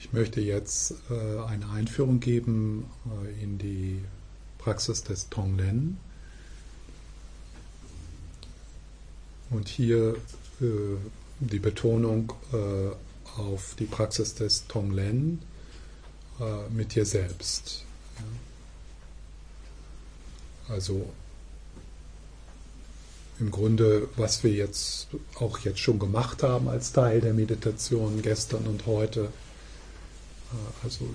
Ich möchte jetzt äh, eine Einführung geben äh, in die Praxis des Tonglen. Und hier äh, die Betonung auf die Praxis des Tonglen mit dir selbst. Also im Grunde, was wir jetzt auch jetzt schon gemacht haben als Teil der Meditation gestern und heute, also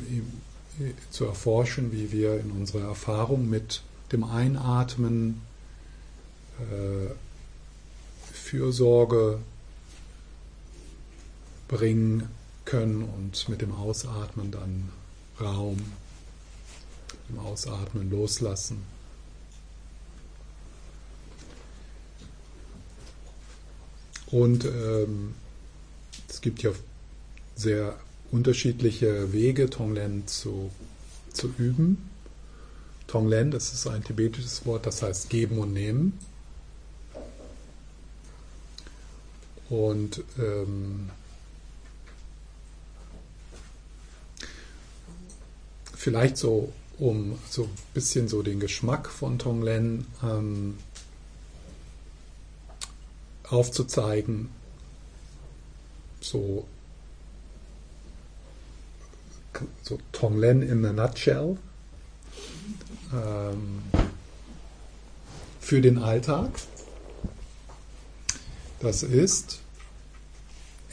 zu erforschen, wie wir in unserer Erfahrung mit dem Einatmen äh, Fürsorge bringen können und mit dem Ausatmen dann Raum, dem Ausatmen loslassen. Und ähm, es gibt ja sehr unterschiedliche Wege, Tonglen zu, zu üben. Tonglen, das ist ein tibetisches Wort, das heißt geben und nehmen. Und ähm, vielleicht so, um so ein bisschen so den Geschmack von Tonglen ähm, aufzuzeigen, so, so Tonglen in a nutshell ähm, für den Alltag. Das ist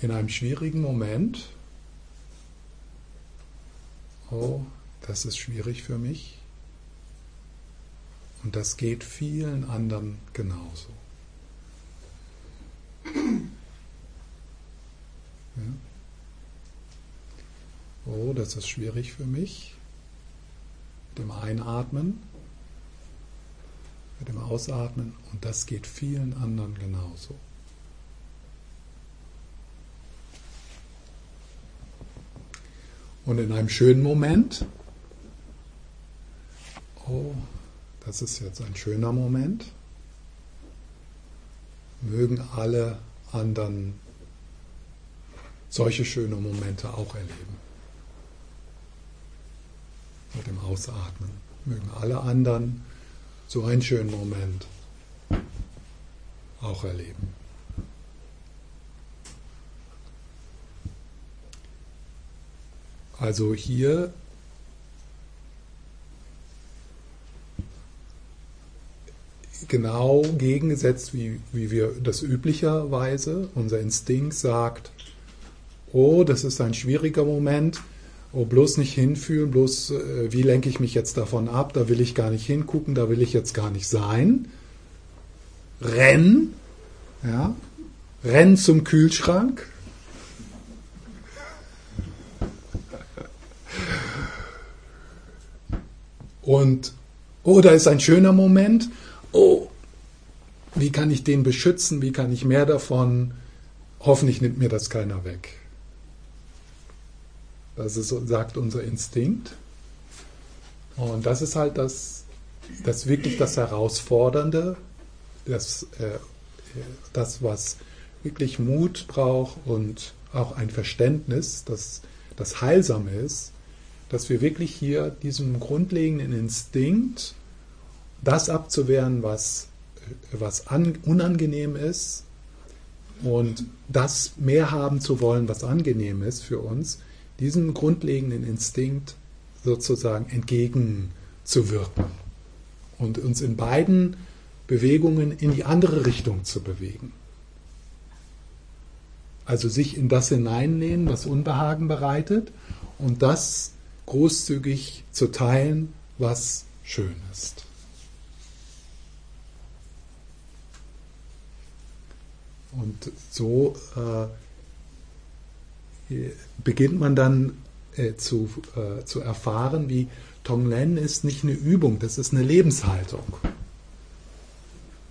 in einem schwierigen Moment, oh, das ist schwierig für mich und das geht vielen anderen genauso. Ja. Oh, das ist schwierig für mich. Mit dem Einatmen, mit dem Ausatmen und das geht vielen anderen genauso. Und in einem schönen Moment, oh, das ist jetzt ein schöner Moment, mögen alle anderen solche schöne Momente auch erleben. Mit dem Ausatmen. Mögen alle anderen so einen schönen Moment auch erleben. Also hier genau gegengesetzt, wie, wie wir das üblicherweise, unser Instinkt sagt, oh, das ist ein schwieriger Moment, oh, bloß nicht hinfühlen, bloß äh, wie lenke ich mich jetzt davon ab, da will ich gar nicht hingucken, da will ich jetzt gar nicht sein. Renn, ja, renn zum Kühlschrank. Und, oh, da ist ein schöner Moment oh, wie kann ich den beschützen, wie kann ich mehr davon, hoffentlich nimmt mir das keiner weg. Das ist, sagt unser Instinkt. Und das ist halt das, das wirklich das Herausfordernde, das, äh, das, was wirklich Mut braucht und auch ein Verständnis, das, das heilsam ist, dass wir wirklich hier diesem grundlegenden Instinkt das abzuwehren, was, was an, unangenehm ist und das mehr haben zu wollen, was angenehm ist für uns, diesem grundlegenden Instinkt sozusagen entgegenzuwirken und uns in beiden Bewegungen in die andere Richtung zu bewegen. Also sich in das hineinlehnen, was Unbehagen bereitet und das großzügig zu teilen, was schön ist. Und so äh, beginnt man dann äh, zu, äh, zu erfahren, wie Tonglen ist nicht eine Übung, das ist eine Lebenshaltung.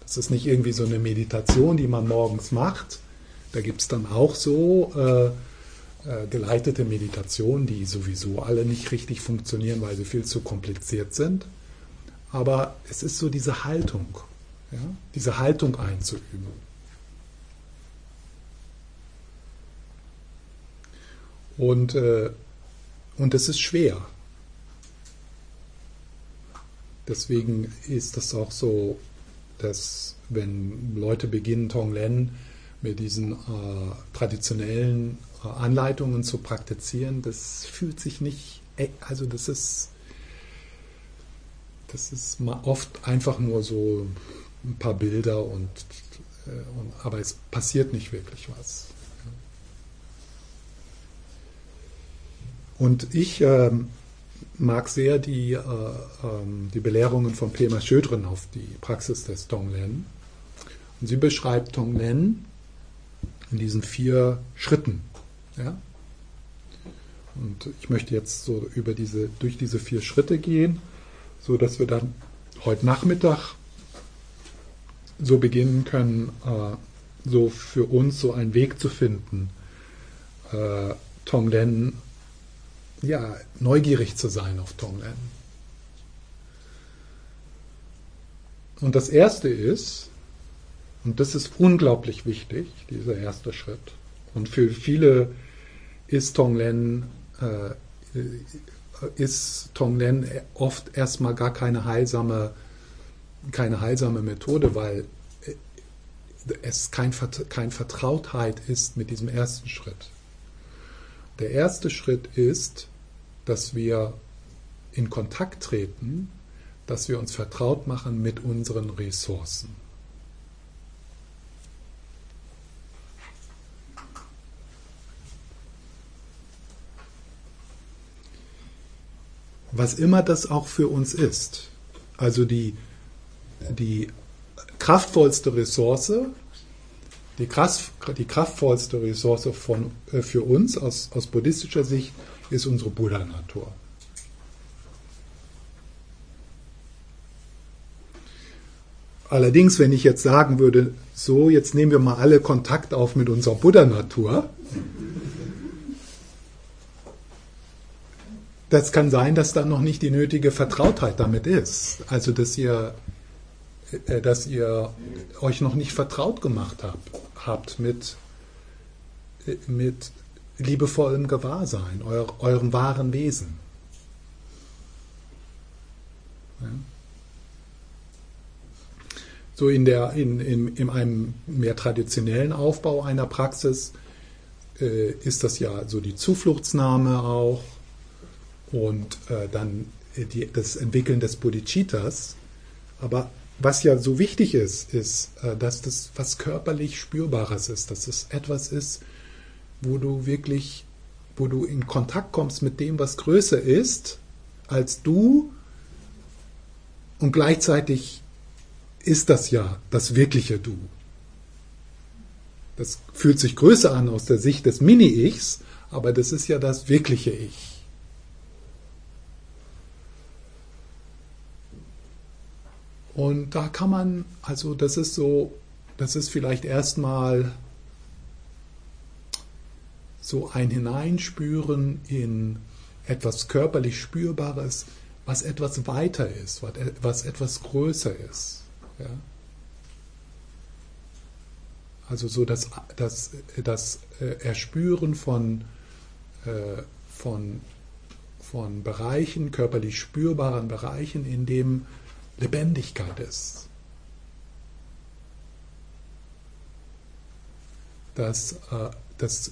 Das ist nicht irgendwie so eine Meditation, die man morgens macht. Da gibt es dann auch so äh, äh, geleitete Meditationen, die sowieso alle nicht richtig funktionieren, weil sie viel zu kompliziert sind. Aber es ist so diese Haltung, ja? diese Haltung einzuüben. Und äh, und es ist schwer. Deswegen ist das auch so, dass wenn Leute beginnen, Tonglen mit diesen äh, traditionellen äh, Anleitungen zu praktizieren, das fühlt sich nicht, also das ist, das ist oft einfach nur so ein paar Bilder und, äh, und aber es passiert nicht wirklich was. Und ich äh, mag sehr die, äh, ähm, die Belehrungen von Pema Schödren auf die Praxis des Tonglen. Und sie beschreibt Tonglen in diesen vier Schritten. Ja? Und ich möchte jetzt so über diese, durch diese vier Schritte gehen, so dass wir dann heute Nachmittag so beginnen können, äh, so für uns so einen Weg zu finden, äh, Tonglen, ja, neugierig zu sein auf Tonglen. Und das erste ist, und das ist unglaublich wichtig, dieser erste Schritt. Und für viele ist Tonglen, äh, ist Tonglen oft erstmal gar keine heilsame keine heilsame Methode, weil es kein, kein Vertrautheit ist mit diesem ersten Schritt. Der erste Schritt ist, dass wir in Kontakt treten, dass wir uns vertraut machen mit unseren Ressourcen. Was immer das auch für uns ist. Also die die kraftvollste Ressource, die, Kraft, die kraftvollste Ressource von, äh, für uns aus, aus buddhistischer Sicht ist unsere Buddha-Natur. Allerdings, wenn ich jetzt sagen würde, so, jetzt nehmen wir mal alle Kontakt auf mit unserer Buddha-Natur, das kann sein, dass da noch nicht die nötige Vertrautheit damit ist. Also, dass ihr äh, dass ihr euch noch nicht vertraut gemacht habt, habt mit, mit liebevollem Gewahrsein, euer, eurem wahren Wesen. Ja. So in, der, in, in, in einem mehr traditionellen Aufbau einer Praxis äh, ist das ja so die Zufluchtsnahme auch und äh, dann die, das Entwickeln des Bodhicittas. Aber was ja so wichtig ist, ist, äh, dass das was körperlich Spürbares ist, dass es etwas ist, wo du wirklich, wo du in Kontakt kommst mit dem, was größer ist als du und gleichzeitig ist das ja das wirkliche Du. Das fühlt sich größer an aus der Sicht des Mini-Ichs, aber das ist ja das wirkliche Ich. Und da kann man, also das ist so, das ist vielleicht erstmal so ein Hineinspüren in etwas körperlich Spürbares, was etwas weiter ist, was etwas größer ist. Ja? Also so das, das, das äh, Erspüren von, äh, von, von Bereichen, körperlich spürbaren Bereichen, in dem Lebendigkeit ist. Das, äh, das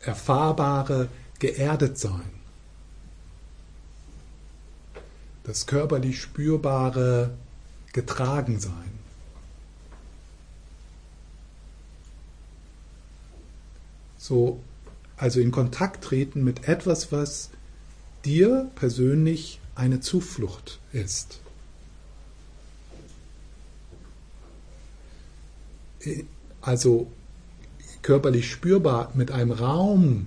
erfahrbare Geerdetsein. Das körperlich spürbare Getragensein. So, also in Kontakt treten mit etwas, was dir persönlich eine Zuflucht ist. Also körperlich spürbar mit einem Raum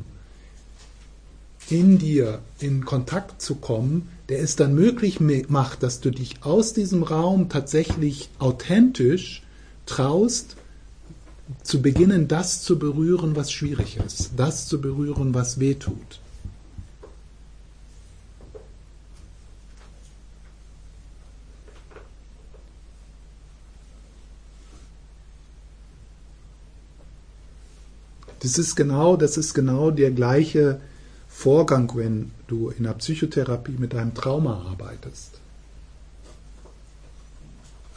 in dir in Kontakt zu kommen, der es dann möglich macht, dass du dich aus diesem Raum tatsächlich authentisch traust, zu beginnen, das zu berühren, was schwierig ist, das zu berühren, was weh tut. Das ist genau, das ist genau der gleiche Vorgang, wenn du in der Psychotherapie mit einem Trauma arbeitest.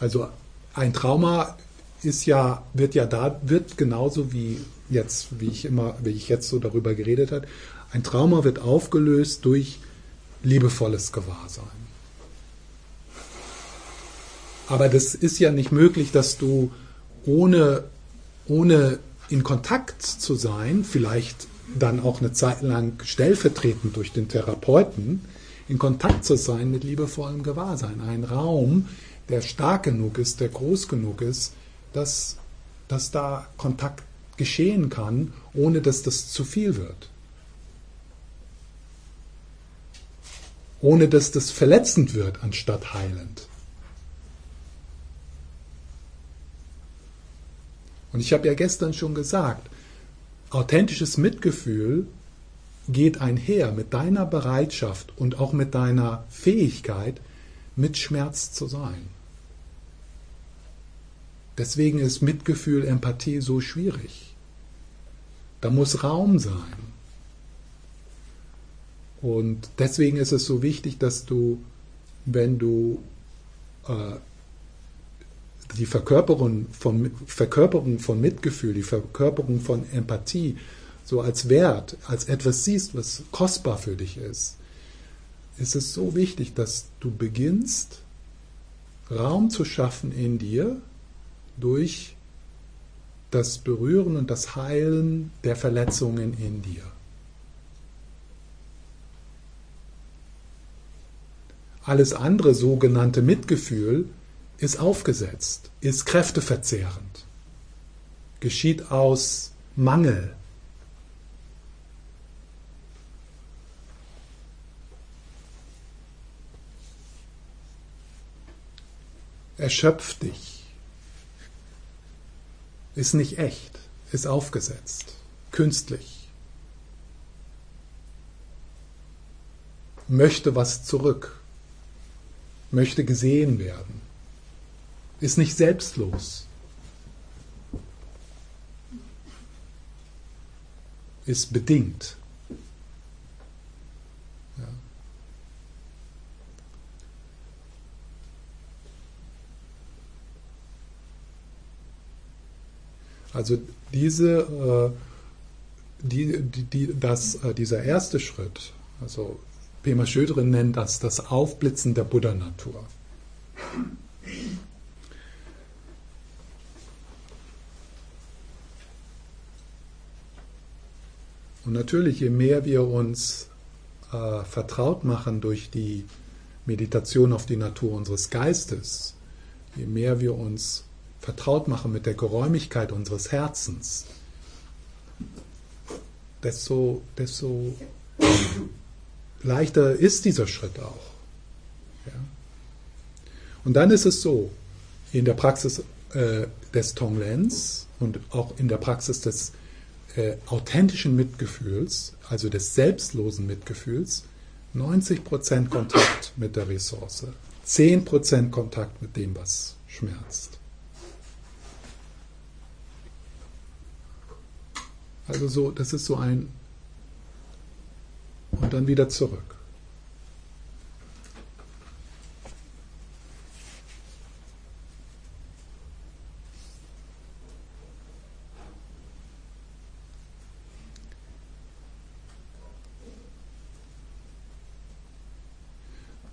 Also ein Trauma ist ja, wird ja da, wird genauso wie jetzt, wie ich immer, wie ich jetzt so darüber geredet habe, ein Trauma wird aufgelöst durch liebevolles Gewahrsein. Aber das ist ja nicht möglich, dass du ohne, ohne in Kontakt zu sein, vielleicht dann auch eine Zeit lang stellvertretend durch den Therapeuten, in Kontakt zu sein mit liebevollem Gewahrsein. Ein Raum, der stark genug ist, der groß genug ist, dass, dass da Kontakt geschehen kann, ohne dass das zu viel wird. Ohne dass das verletzend wird, anstatt heilend. Und ich habe ja gestern schon gesagt, authentisches Mitgefühl geht einher mit deiner Bereitschaft und auch mit deiner Fähigkeit, mit Schmerz zu sein. Deswegen ist Mitgefühl, Empathie so schwierig. Da muss Raum sein. Und deswegen ist es so wichtig, dass du, wenn du äh, die Verkörperung von, Verkörperung von Mitgefühl, die Verkörperung von Empathie so als Wert, als etwas siehst, was kostbar für dich ist, ist es so wichtig, dass du beginnst, Raum zu schaffen in dir durch das Berühren und das Heilen der Verletzungen in dir. Alles andere sogenannte Mitgefühl ist aufgesetzt, ist kräfteverzehrend, geschieht aus Mangel. Erschöpft dich, ist nicht echt, ist aufgesetzt, künstlich, möchte was zurück, möchte gesehen werden ist nicht selbstlos, ist bedingt. Ja. Also diese, äh, die, die, die, das, äh, dieser erste Schritt, also Pema Schödrin nennt das das Aufblitzen der Buddha-Natur. Und natürlich, je mehr wir uns äh, vertraut machen durch die Meditation auf die Natur unseres Geistes, je mehr wir uns vertraut machen mit der Geräumigkeit unseres Herzens, desto, desto leichter ist dieser Schritt auch. Ja? Und dann ist es so, in der Praxis äh, des Tonglens und auch in der Praxis des äh, authentischen Mitgefühls, also des selbstlosen Mitgefühls, 90% Kontakt mit der Ressource, 10% Kontakt mit dem, was schmerzt. Also so, das ist so ein und dann wieder zurück.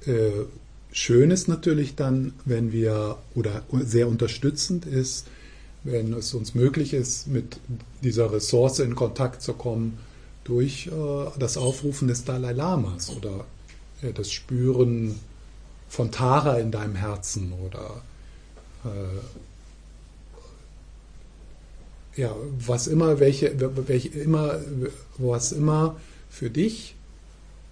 Äh, schön ist natürlich dann, wenn wir, oder sehr unterstützend ist, wenn es uns möglich ist, mit dieser Ressource in Kontakt zu kommen durch äh, das Aufrufen des Dalai Lamas oder äh, das Spüren von Tara in deinem Herzen oder äh, ja, was immer, welche, welche immer, was immer für dich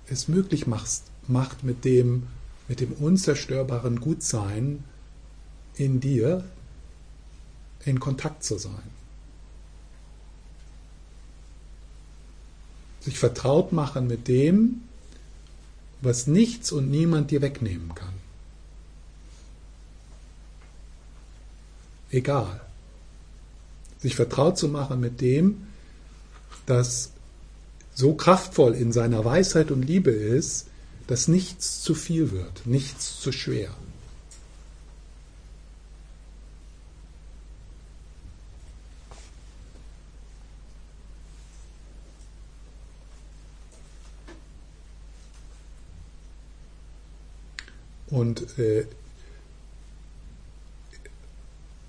es möglich machst, macht mit dem, mit dem unzerstörbaren Gutsein in dir in Kontakt zu sein. Sich vertraut machen mit dem, was nichts und niemand dir wegnehmen kann. Egal. Sich vertraut zu machen mit dem, dass so kraftvoll in seiner Weisheit und Liebe ist, dass nichts zu viel wird, nichts zu schwer. Und äh,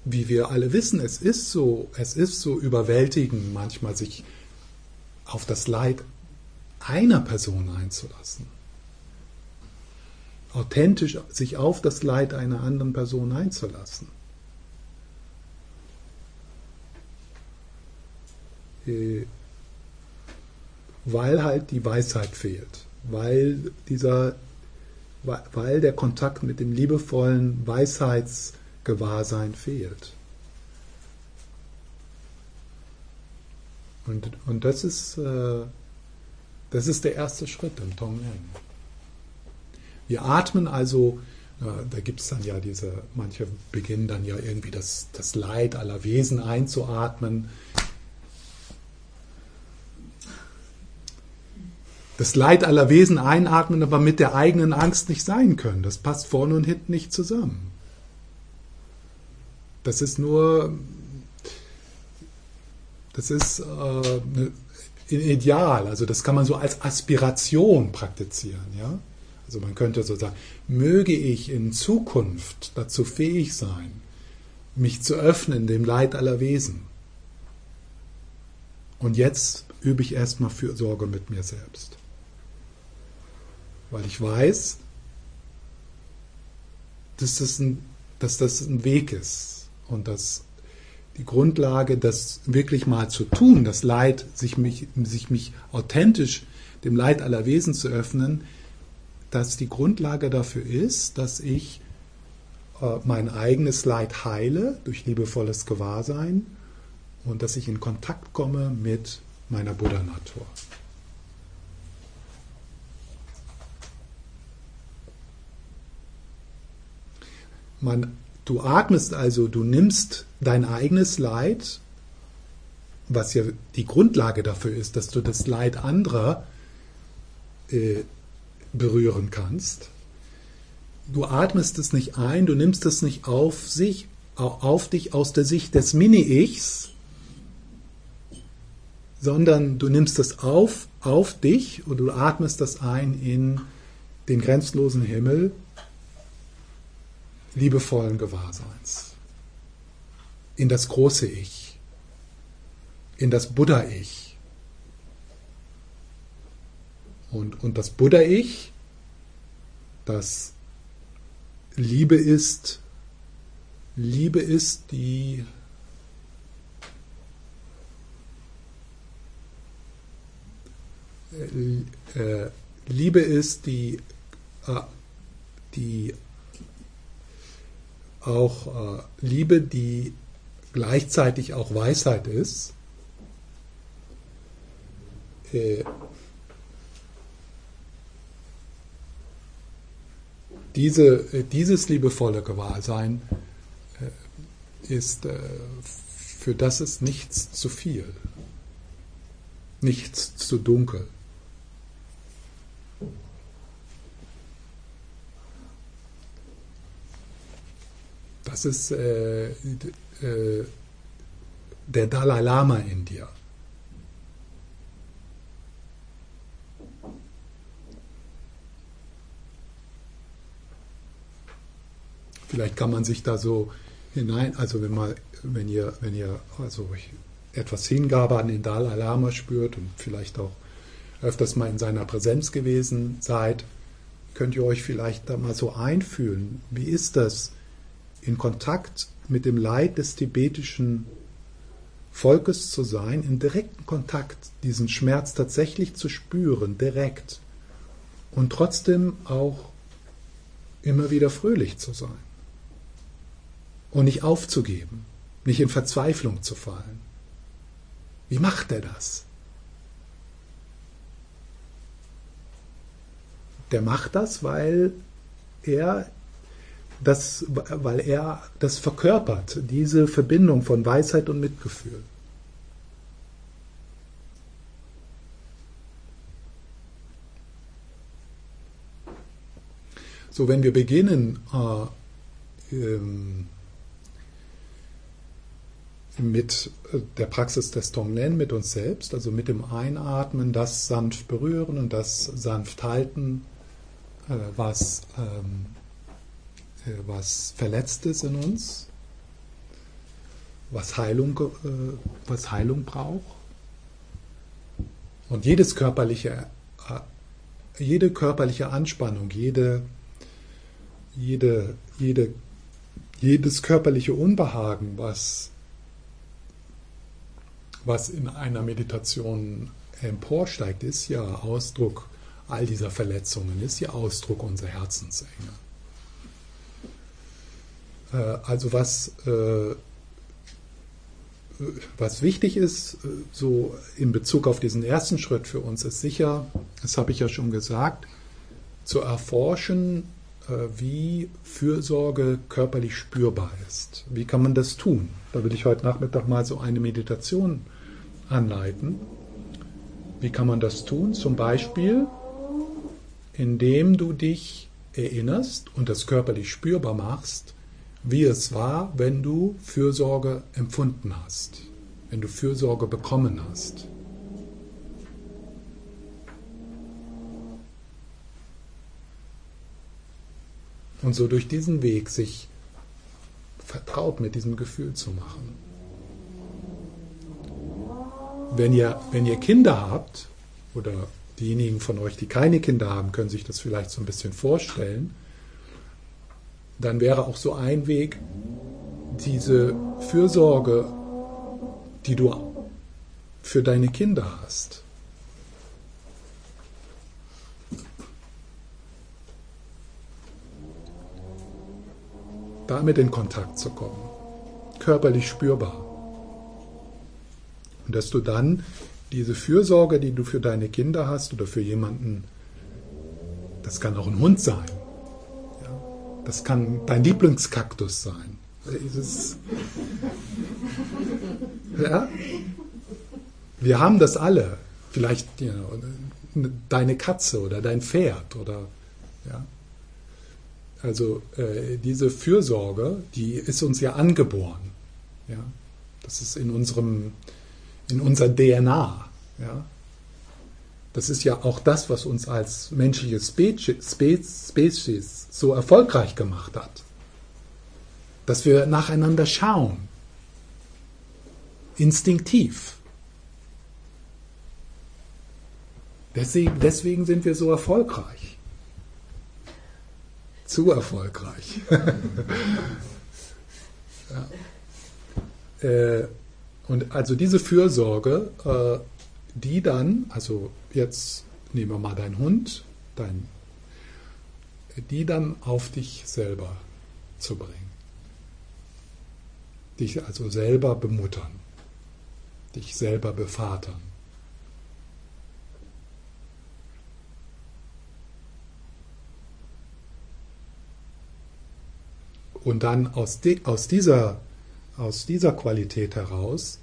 wie wir alle wissen, es ist so, es ist so überwältigend, manchmal sich auf das Leid einer Person einzulassen. Authentisch sich auf das Leid einer anderen Person einzulassen. Äh, weil halt die Weisheit fehlt, weil dieser weil der Kontakt mit dem liebevollen Weisheitsgewahrsein fehlt. Und, und das, ist, äh, das ist der erste Schritt im Tonglen. Wir atmen also, äh, da gibt es dann ja diese, manche beginnen dann ja irgendwie das, das Leid aller Wesen einzuatmen. das Leid aller Wesen einatmen, aber mit der eigenen Angst nicht sein können. Das passt vorne und hinten nicht zusammen. Das ist nur, das ist äh, ein Ideal, also das kann man so als Aspiration praktizieren. Ja? Also man könnte so sagen, möge ich in Zukunft dazu fähig sein, mich zu öffnen dem Leid aller Wesen. Und jetzt übe ich erstmal Fürsorge mit mir selbst weil ich weiß, dass das ein, dass das ein Weg ist und dass die Grundlage, das wirklich mal zu tun, das Leid, sich mich, sich mich authentisch dem Leid aller Wesen zu öffnen, dass die Grundlage dafür ist, dass ich äh, mein eigenes Leid heile durch liebevolles Gewahrsein und dass ich in Kontakt komme mit meiner Buddha-Natur. Man, du atmest also, du nimmst dein eigenes Leid, was ja die Grundlage dafür ist, dass du das Leid anderer äh, berühren kannst. Du atmest es nicht ein, du nimmst es nicht auf sich, auf dich aus der Sicht des Mini-Ichs, sondern du nimmst es auf, auf dich und du atmest das ein in den grenzenlosen Himmel liebevollen Gewahrseins, in das große Ich, in das Buddha-Ich. Und, und das Buddha-Ich, das Liebe ist, Liebe ist die äh, äh Liebe ist die, äh, die auch äh, Liebe, die gleichzeitig auch Weisheit ist. Diese, äh, dieses liebevolle Gewahrsein äh, ist, äh, für das ist nichts zu viel, nichts zu dunkel. Das ist äh, äh, der Dalai Lama in dir. Vielleicht kann man sich da so hinein, also wenn man, wenn ihr, wenn ihr also etwas Hingabe an den Dalai Lama spürt und vielleicht auch öfters mal in seiner Präsenz gewesen seid, könnt ihr euch vielleicht da mal so einfühlen. Wie ist das? in Kontakt mit dem Leid des tibetischen Volkes zu sein, in direkten Kontakt diesen Schmerz tatsächlich zu spüren, direkt und trotzdem auch immer wieder fröhlich zu sein und nicht aufzugeben, nicht in Verzweiflung zu fallen. Wie macht er das? Der macht das, weil er das, weil er das verkörpert, diese Verbindung von Weisheit und Mitgefühl. So, wenn wir beginnen, äh, ähm, mit äh, der Praxis des Tonglen, mit uns selbst, also mit dem Einatmen, das sanft berühren und das sanft halten, äh, was, ähm, äh, was verletzt ist in uns, was Heilung, was Heilung braucht. Und jedes körperliche, jede körperliche Anspannung, jede, jede, jede, jedes körperliche Unbehagen, was was in einer Meditation emporsteigt, ist ja Ausdruck all dieser Verletzungen, ist ja Ausdruck unserer Herzensenge. Äh, also was, äh, was wichtig ist, äh, so in Bezug auf diesen ersten Schritt für uns, ist sicher, das habe ich ja schon gesagt, zu erforschen, wie Fürsorge körperlich spürbar ist. Wie kann man das tun? Da will ich heute Nachmittag mal so eine Meditation anleiten. Wie kann man das tun? Zum Beispiel, indem du dich erinnerst und das körperlich spürbar machst, wie es war, wenn du Fürsorge empfunden hast, wenn du Fürsorge bekommen hast. Und so durch diesen Weg sich vertraut mit diesem Gefühl zu machen wenn ihr, wenn ihr Kinder habt, oder diejenigen von euch, die keine Kinder haben, können sich das vielleicht so ein bisschen vorstellen, dann wäre auch so ein Weg, diese Fürsorge, die du für deine Kinder hast, damit in Kontakt zu kommen, körperlich spürbar. Und dass du dann diese Fürsorge, die du für deine Kinder hast oder für jemanden, das kann auch ein Hund sein, ja, das kann dein Lieblingskaktus sein. Dieses, ja, wir haben das alle. Vielleicht you know, deine Katze oder dein Pferd oder ja. Also äh, diese Fürsorge, die ist uns ja angeboren. Ja. Das ist in unserem in unserer DNA. Ja? Das ist ja auch das, was uns als menschliche Spezies so erfolgreich gemacht hat. Dass wir nacheinander schauen. Instinktiv. Deswegen, deswegen sind wir so erfolgreich. Zu erfolgreich. ja. äh, und also diese Fürsorge, äh, die dann, also jetzt nehmen wir mal deinen Hund, dein, die dann auf dich selber zu bringen. Dich also selber bemuttern, dich selber bevatern. Und dann aus, de, aus dieser aus dieser Qualität heraus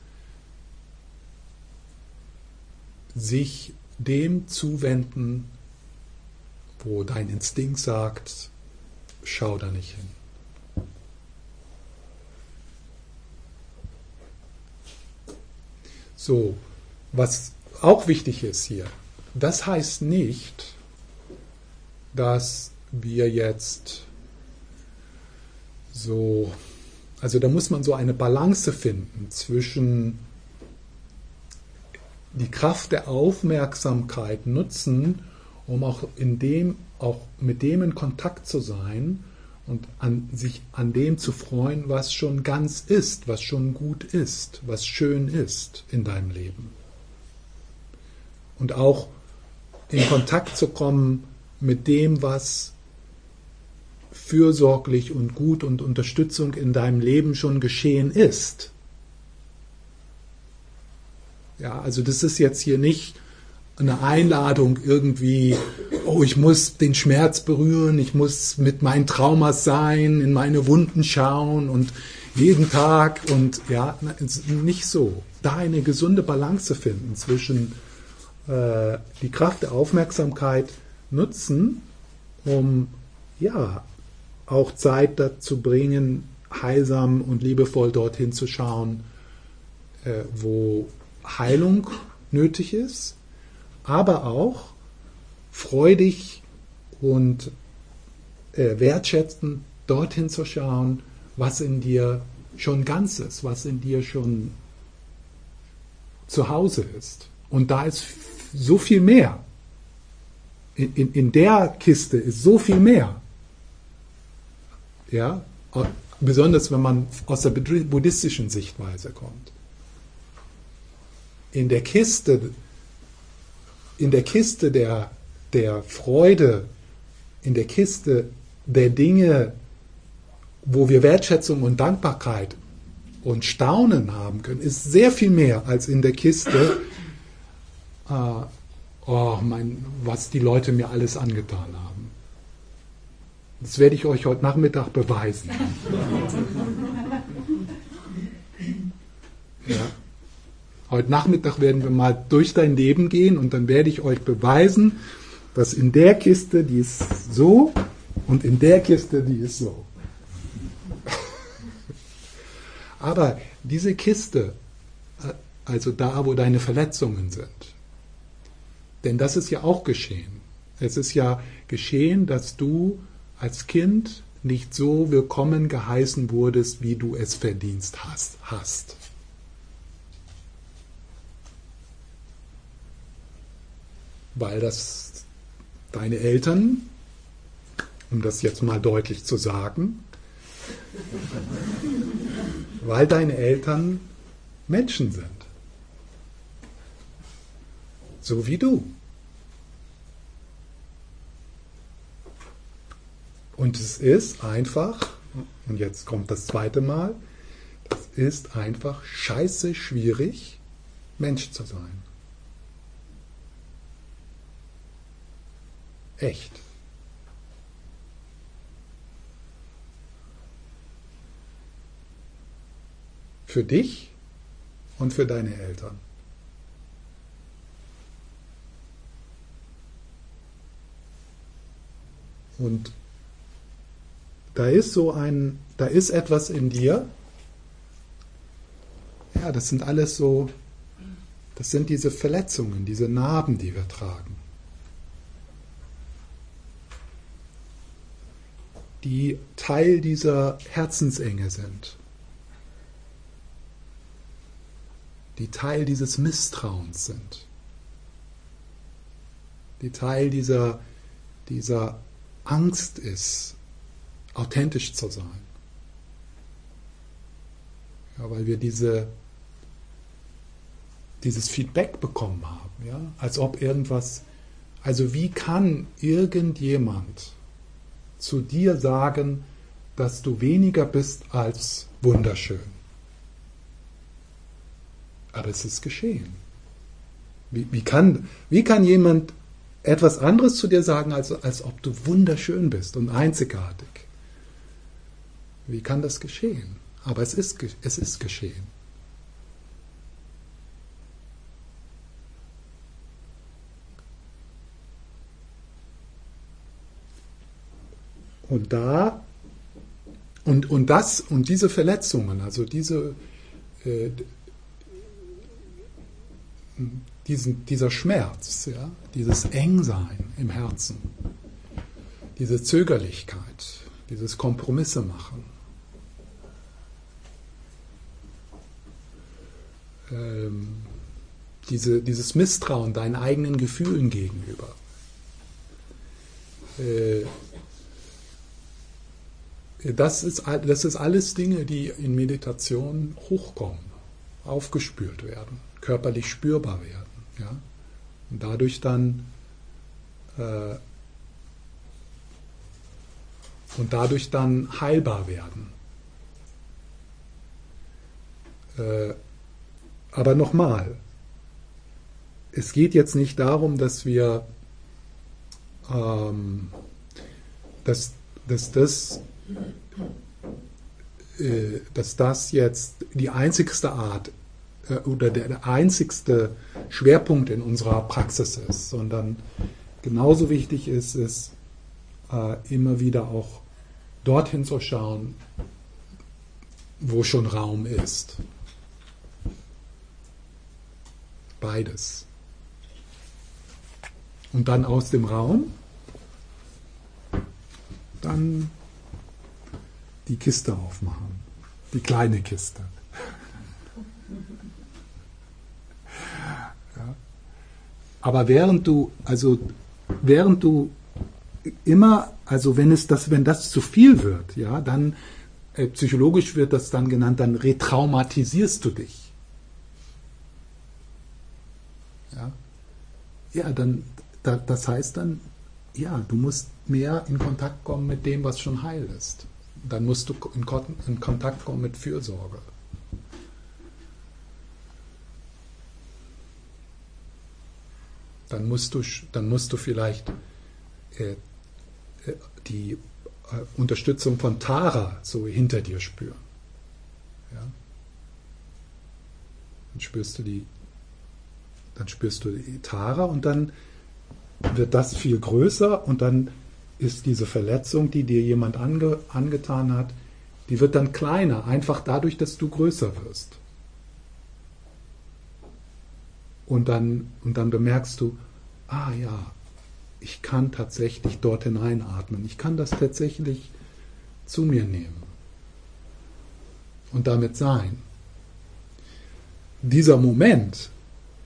sich dem zuwenden, wo dein Instinkt sagt, schau da nicht hin. So, was auch wichtig ist hier, das heißt nicht, dass wir jetzt so also da muss man so eine Balance finden zwischen die Kraft der Aufmerksamkeit nutzen, um auch in dem, auch mit dem in Kontakt zu sein und an, sich an dem zu freuen, was schon ganz ist, was schon gut ist, was schön ist in deinem Leben. Und auch in Kontakt zu kommen mit dem, was fürsorglich und gut und Unterstützung in deinem Leben schon geschehen ist. Ja, also das ist jetzt hier nicht eine Einladung irgendwie, oh, ich muss den Schmerz berühren, ich muss mit meinen Traumas sein, in meine Wunden schauen und jeden Tag und ja, nicht so. Da eine gesunde Balance finden zwischen äh, die Kraft der Aufmerksamkeit nutzen, um ja, auch Zeit dazu bringen, heilsam und liebevoll dorthin zu schauen, äh, wo Heilung nötig ist, aber auch freudig und äh, wertschätzend dorthin zu schauen, was in dir schon ganz ist, was in dir schon zu Hause ist. Und da ist so viel mehr. In, in, in der Kiste ist so viel mehr. Ja, besonders wenn man aus der buddhistischen Sichtweise kommt. In der Kiste, in der Kiste der, der Freude, in der Kiste der Dinge, wo wir Wertschätzung und Dankbarkeit und Staunen haben können, ist sehr viel mehr als in der Kiste, äh, oh mein, was die Leute mir alles angetan haben. Das werde ich euch heute Nachmittag beweisen. Ja. Heute Nachmittag werden wir mal durch dein Leben gehen und dann werde ich euch beweisen, dass in der Kiste, die ist so und in der Kiste, die ist so. Aber diese Kiste, also da, wo deine Verletzungen sind, denn das ist ja auch geschehen. Es ist ja geschehen, dass du als Kind nicht so willkommen geheißen wurdest, wie du es verdient hast. hast. Weil das deine Eltern, um das jetzt mal deutlich zu sagen, weil deine Eltern Menschen sind. So wie du. Und es ist einfach, und jetzt kommt das zweite Mal, es ist einfach scheiße schwierig, Mensch zu sein. Echt. Für dich und für deine Eltern. Und da ist so ein, da ist etwas in dir. Ja, das sind alles so, das sind diese Verletzungen, diese Narben, die wir tragen. Die Teil dieser Herzensenge sind. Die Teil dieses Misstrauens sind. Die Teil dieser, dieser Angst ist, authentisch zu sein. Ja, weil wir diese, dieses Feedback bekommen haben, ja, als ob irgendwas, also wie kann irgendjemand zu dir sagen, dass du weniger bist als wunderschön? Aber es ist geschehen. Wie, wie, kann, wie kann jemand etwas anderes zu dir sagen, als, als ob du wunderschön bist und einzigartig? Wie kann das geschehen? Aber es ist, es ist geschehen. Und da, und, und das, und diese Verletzungen, also diese, äh, diesen, dieser Schmerz, ja, dieses Engsein im Herzen, diese Zögerlichkeit, dieses Kompromisse machen, ähm, diese, dieses Misstrauen deinen eigenen Gefühlen gegenüber. Äh, das, ist, das ist alles Dinge, die in Meditation hochkommen, aufgespürt werden, körperlich spürbar werden. Ja? Und dadurch dann äh, und dadurch dann heilbar werden. Äh, aber nochmal, es geht jetzt nicht darum, dass wir, ähm, dass, dass, das, äh, dass das jetzt die einzigste Art äh, oder der, einzigste Schwerpunkt in unserer Praxis ist, sondern genauso wichtig ist es, äh, immer wieder auch dorthin zu schauen, wo schon Raum ist. Beides. Und dann aus dem Raum, dann die Kiste aufmachen, die kleine Kiste. Ja. Aber während du, also während du immer, also wenn es das, wenn das zu viel wird, ja, dann äh, psychologisch wird das dann genannt, dann retraumatisierst du dich. Ja, ja dann, da, das heißt dann, ja, du musst mehr in Kontakt kommen mit dem, was schon heil ist. Dann musst du in, in Kontakt kommen mit Fürsorge. Dann musst du, dann musst du vielleicht äh, die äh, Unterstützung von Tara so hinter dir spüren. Ja? Dann spürst du die, dann spürst du die Tara und dann wird das viel größer und dann ist diese Verletzung, die dir jemand ange, angetan hat, die wird dann kleiner, einfach dadurch, dass du größer wirst. Und dann, und dann bemerkst du, ah ja, ich kann tatsächlich dort hineinatmen. Ich kann das tatsächlich zu mir nehmen und damit sein. Dieser Moment,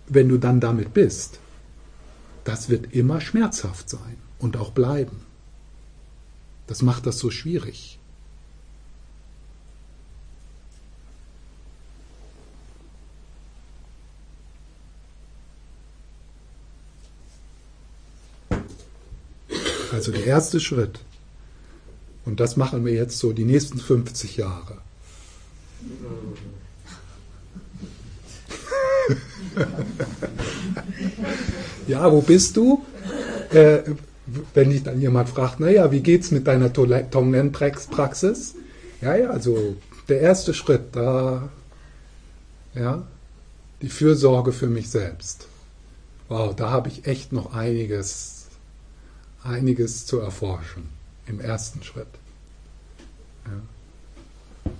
wenn du dann damit bist, das wird immer schmerzhaft sein und auch bleiben. Das macht das so schwierig. Also der erste Schritt. Und das machen wir jetzt so die nächsten 50 Jahre. ja, wo bist du? Äh, wenn dich dann jemand fragt, naja, wie geht's mit deiner Tonglen-Praxis? Ja, ja, also der erste Schritt, da, ja, die Fürsorge für mich selbst. Wow, da habe ich echt noch einiges einiges zu erforschen im ersten Schritt. Ja.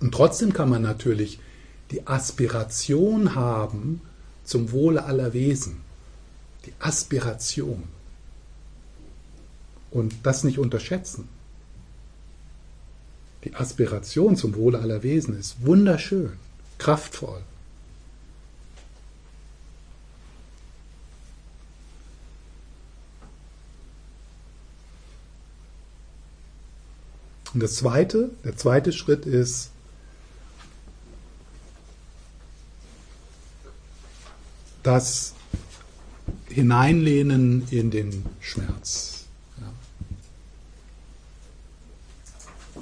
Und trotzdem kann man natürlich die Aspiration haben zum Wohle aller Wesen. Die Aspiration. Und das nicht unterschätzen. Die Aspiration zum Wohle aller Wesen ist wunderschön, kraftvoll. Und das zweite, der zweite Schritt ist, das Hineinlehnen in den Schmerz. Ja.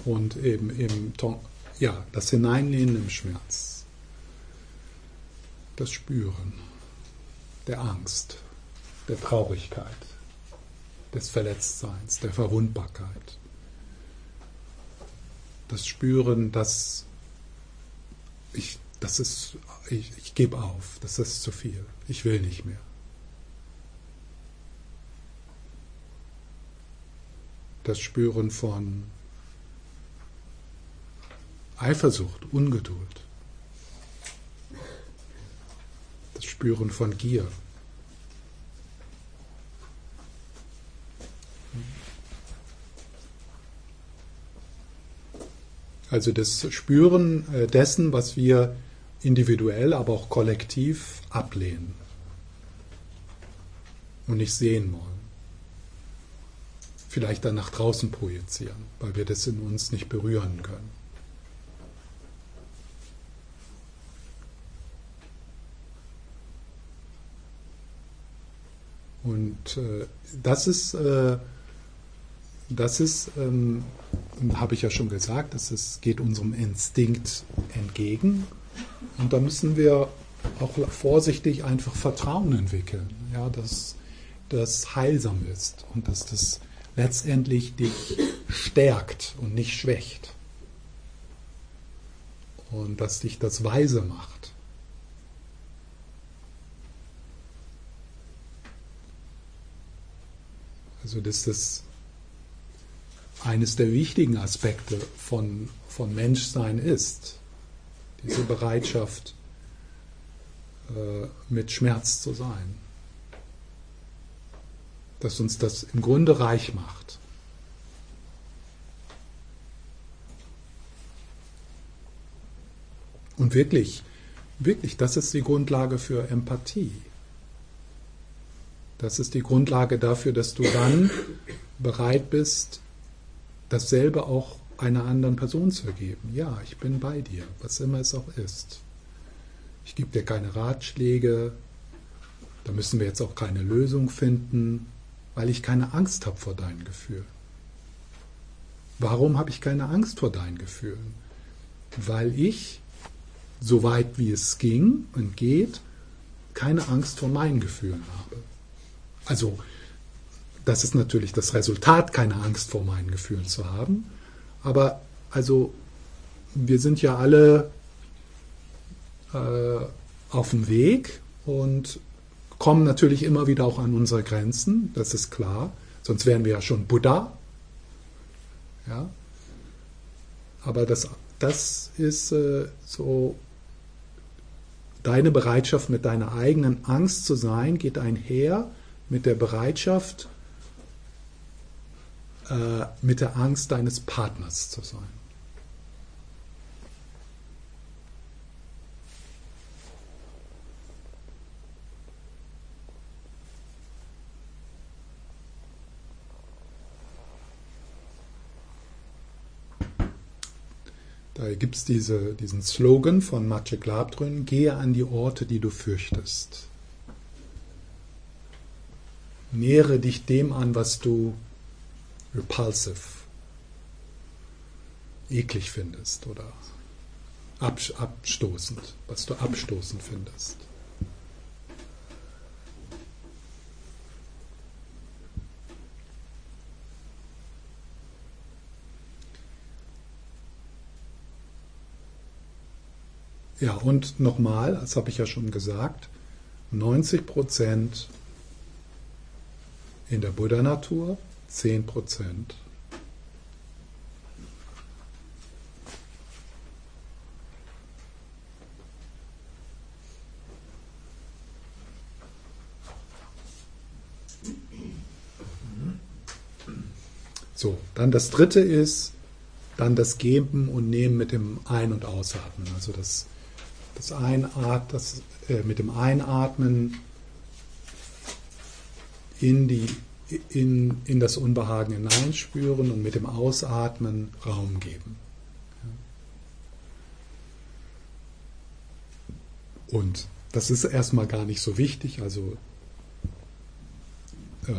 Und eben im ja, das Hineinlehnen im Schmerz. Das Spüren der Angst, der Traurigkeit, des Verletztseins, der Verwundbarkeit das Spüren, dass ich, das ist, ich, ich gebe auf, das ist zu viel, ich will nicht mehr. Das Spüren von Eifersucht, Ungeduld. Das Spüren von Gier. Also das Spüren äh, dessen, was wir individuell, aber auch kollektiv ablehnen und nicht sehen wollen. Vielleicht dann nach draußen projizieren, weil wir das in uns nicht berühren können. Und äh, das ist äh, das ist, ähm, habe ich ja schon gesagt, es geht unserem Instinkt entgegen. Und da müssen wir auch vorsichtig einfach Vertrauen entwickeln, ja, dass das heilsam ist und dass das letztendlich dich stärkt und nicht schwächt. Und dass dich das weise macht. Also dass das eines der wichtigen Aspekte von, von Menschsein ist, diese Bereitschaft, äh, mit Schmerz zu sein. Dass uns das im Grunde reich macht. Und wirklich, wirklich, das ist die Grundlage für Empathie. Das ist die Grundlage dafür, dass du dann bereit bist, dasselbe auch einer anderen Person zu geben. Ja, ich bin bei dir, was immer es auch ist. Ich gebe dir keine Ratschläge, da müssen wir jetzt auch keine Lösung finden, weil ich keine Angst habe vor deinen Gefühlen. Warum habe ich keine Angst vor deinen Gefühlen? Weil ich, so weit wie es ging und geht, keine Angst vor meinen Gefühlen habe. Also, das ist natürlich das Resultat, keine Angst vor meinen Gefühlen zu haben. Aber also, wir sind ja alle äh, auf dem Weg und kommen natürlich immer wieder auch an unsere Grenzen, das ist klar. Sonst wären wir ja schon Buddha. Ja? Aber das, das ist äh, so, deine Bereitschaft mit deiner eigenen Angst zu sein, geht einher mit der Bereitschaft, äh, mit der Angst deines Partners zu sein. Da gibt es diese, diesen Slogan von Maciek Labdrön, gehe an die Orte, die du fürchtest. Nähere dich dem an, was du repulsive, eklig findest oder abstoßend, was du abstoßend findest. Ja, und nochmal, das habe ich ja schon gesagt, 90 Prozent in der Buddha-Natur, 10 Prozent So, dann das dritte ist dann das Geben und Nehmen mit dem Ein- und Ausatmen. Also das das Einat, das, äh, mit dem Einatmen in, die, in, in das Unbehagen hineinspüren und mit dem Ausatmen Raum geben. Und das ist erstmal gar nicht so wichtig, also, äh,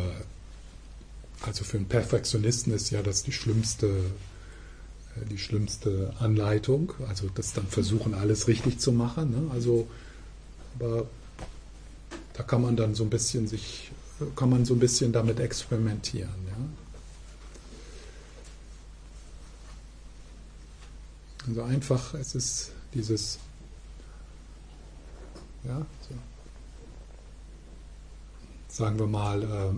also für einen Perfektionisten ist ja das die schlimmste äh, die schlimmste Anleitung. Also das dann versuchen, alles richtig zu machen. Ne? Also, aber da kann man dann so ein bisschen sich, kann man so ein bisschen damit experimentieren. Ja? Also einfach, es ist dieses, ja, so. sagen wir mal, äh,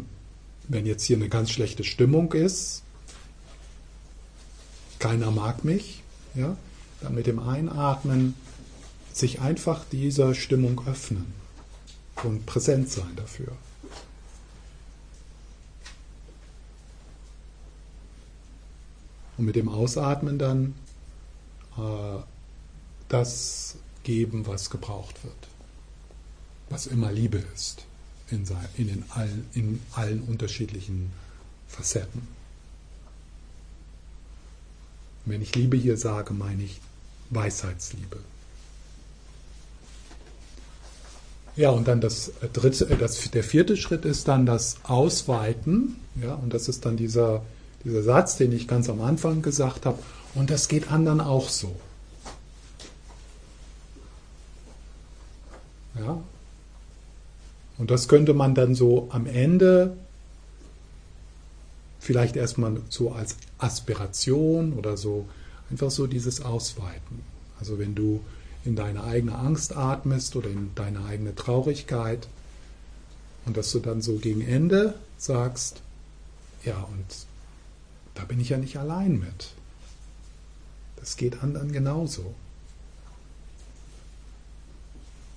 wenn jetzt hier eine ganz schlechte Stimmung ist, keiner mag mich, ja, dann mit dem Einatmen sich einfach dieser Stimmung öffnen und präsent sein dafür. Und mit dem Ausatmen dann äh, das geben, was gebraucht wird. Was immer Liebe ist in, sein, in, den allen, in allen unterschiedlichen Facetten. Wenn ich Liebe hier sage, meine ich Weisheitsliebe. Ja, und dann das dritte, äh, das, der vierte Schritt ist dann das Ausweiten. Ja, und das ist dann dieser, dieser Satz, den ich ganz am Anfang gesagt habe. Und das geht anderen auch so. Ja. Und das könnte man dann so am Ende vielleicht erstmal so als Aspiration oder so, einfach so dieses Ausweiten. Also wenn du in deine eigene Angst atmest oder in deine eigene Traurigkeit und dass du dann so gegen Ende sagst, Ja, und da bin ich ja nicht allein mit. Das geht anderen genauso.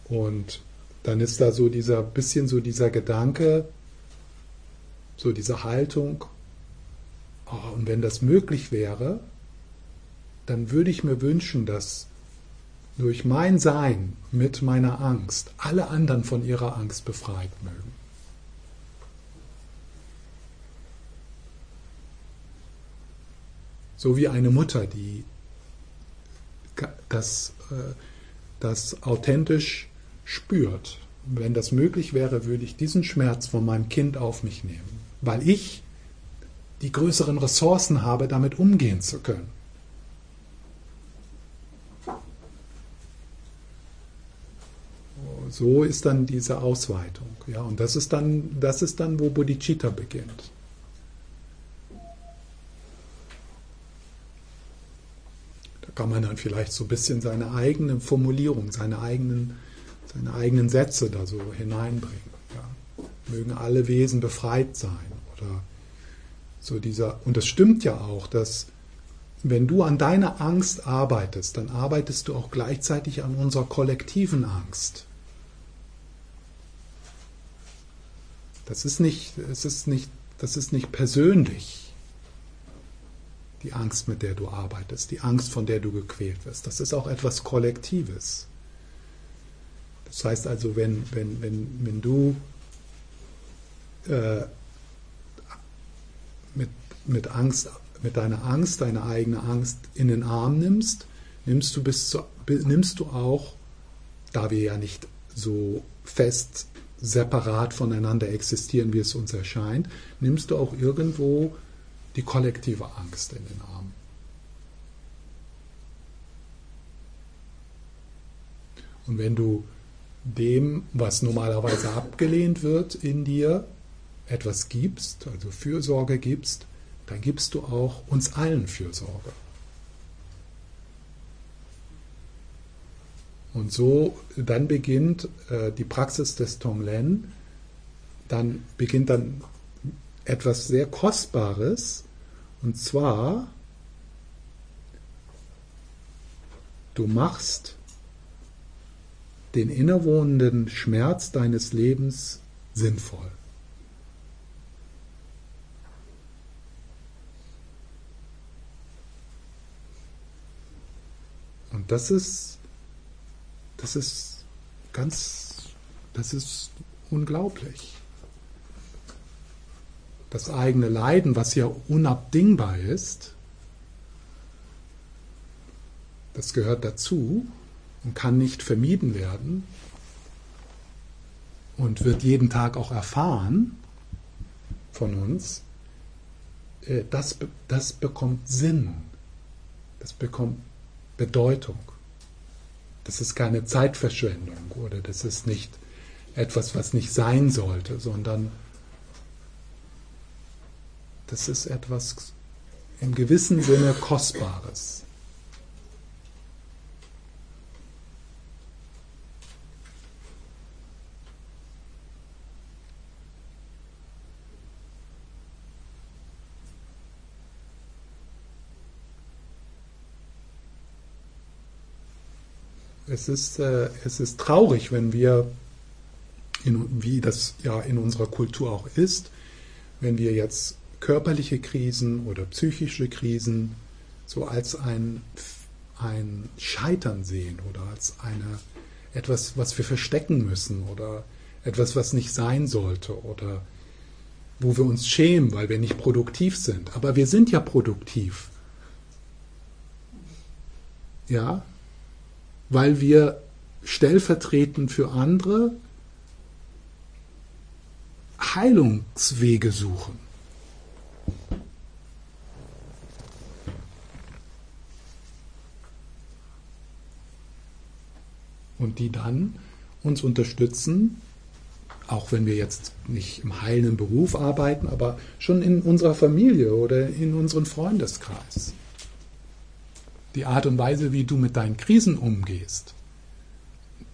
Und dann ist da so dieser bisschen so dieser Gedanke, so diese Haltung, oh, und wenn das möglich wäre, dann würde ich mir wünschen, dass durch mein Sein mit meiner Angst alle anderen von ihrer Angst befreit mögen. So wie eine Mutter, die das, äh, das authentisch spürt. Wenn das möglich wäre, würde ich diesen Schmerz von meinem Kind auf mich nehmen, weil ich die größeren Ressourcen habe, damit umgehen zu können. So ist dann diese Ausweitung. Ja, und das ist dann, das ist dann, wo Bodhicitta beginnt. Kann man dann vielleicht so ein bisschen seine eigene Formulierung, seine eigenen seine eigenen Sätze da so hineinbringen. Ja. Mögen alle Wesen befreit sein. Oder so dieser, und es stimmt ja auch, dass wenn du an deiner Angst arbeitest, dann arbeitest du auch gleichzeitig an unserer kollektiven Angst. Das ist nicht, es ist nicht, das ist nicht persönlich, die Angst, mit der du arbeitest, die Angst, von der du gequält wirst. Das ist auch etwas Kollektives. Das heißt also, wenn, wenn, wenn, wenn du äh, mit, mit Angst, mit deiner Angst, deine eigene Angst in den Arm nimmst, nimmst du, bis zu, nimmst du auch, da wir ja nicht so fest separat voneinander existieren, wie es uns erscheint, nimmst du auch irgendwo die kollektive Angst in den Arm. Und wenn du dem, was normalerweise abgelehnt wird in dir, etwas gibst, also Fürsorge gibst, dann gibst du auch uns allen Fürsorge. Und so, dann beginnt äh, die Praxis des Tonglen, dann beginnt dann etwas sehr Kostbares, und zwar, du machst den innewohnenden Schmerz deines Lebens sinnvoll. Und das ist, das ist ganz, das ist unglaublich. Das eigene Leiden, was ja unabdingbar ist, das gehört dazu und kann nicht vermieden werden und wird jeden Tag auch erfahren von uns, äh, das, das bekommt Sinn, das bekommt Bedeutung. Das ist keine Zeitverschwendung oder das ist nicht etwas, was nicht sein sollte, sondern das ist etwas im gewissen Sinne Kostbares. es ist, äh, es ist traurig, wenn wir, in, wie das ja in unserer Kultur auch ist, wenn wir jetzt körperliche Krisen oder psychische Krisen so als ein, ein Scheitern sehen oder als eine, etwas, was wir verstecken müssen oder etwas, was nicht sein sollte oder wo wir uns schämen, weil wir nicht produktiv sind. Aber wir sind ja produktiv. Ja, weil wir stellvertretend für andere Heilungswege suchen. Und die dann uns unterstützen, auch wenn wir jetzt nicht im heilenden Beruf arbeiten, aber schon in unserer Familie oder in unserem Freundeskreis die Art und Weise, wie du mit deinen Krisen umgehst,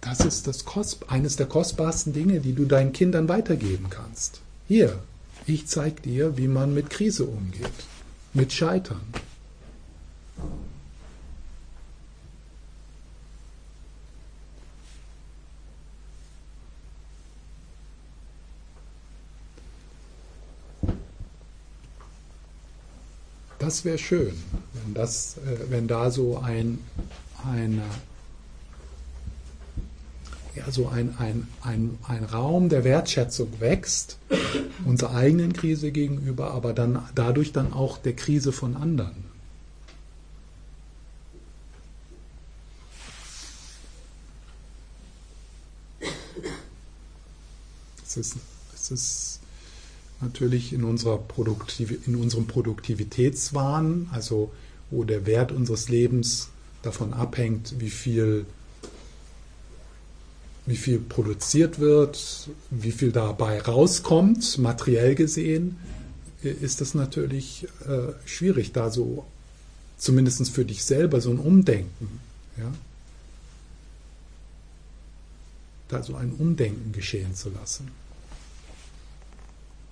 das ist das Kost, eines der kostbarsten Dinge, die du deinen Kindern weitergeben kannst. Hier, Ich zeige dir, wie man mit Krise umgeht, mit Scheitern. Das wäre schön, wenn, das, äh, wenn da so ein, ein, ja, so ein, ein, ein, ein Raum der Wertschätzung wächst, unserer eigenen Krise gegenüber, aber dann dadurch dann auch der Krise von anderen. Es ist, es ist natürlich in, unserer Produktiv in unserem Produktivitätswahn, also wo der Wert unseres Lebens davon abhängt, wie viel, wie viel produziert wird, wie viel dabei rauskommt, materiell gesehen, ist das natürlich äh, schwierig, da so zumindest für dich selber so ein Umdenken, ja, da so ein Umdenken geschehen zu lassen.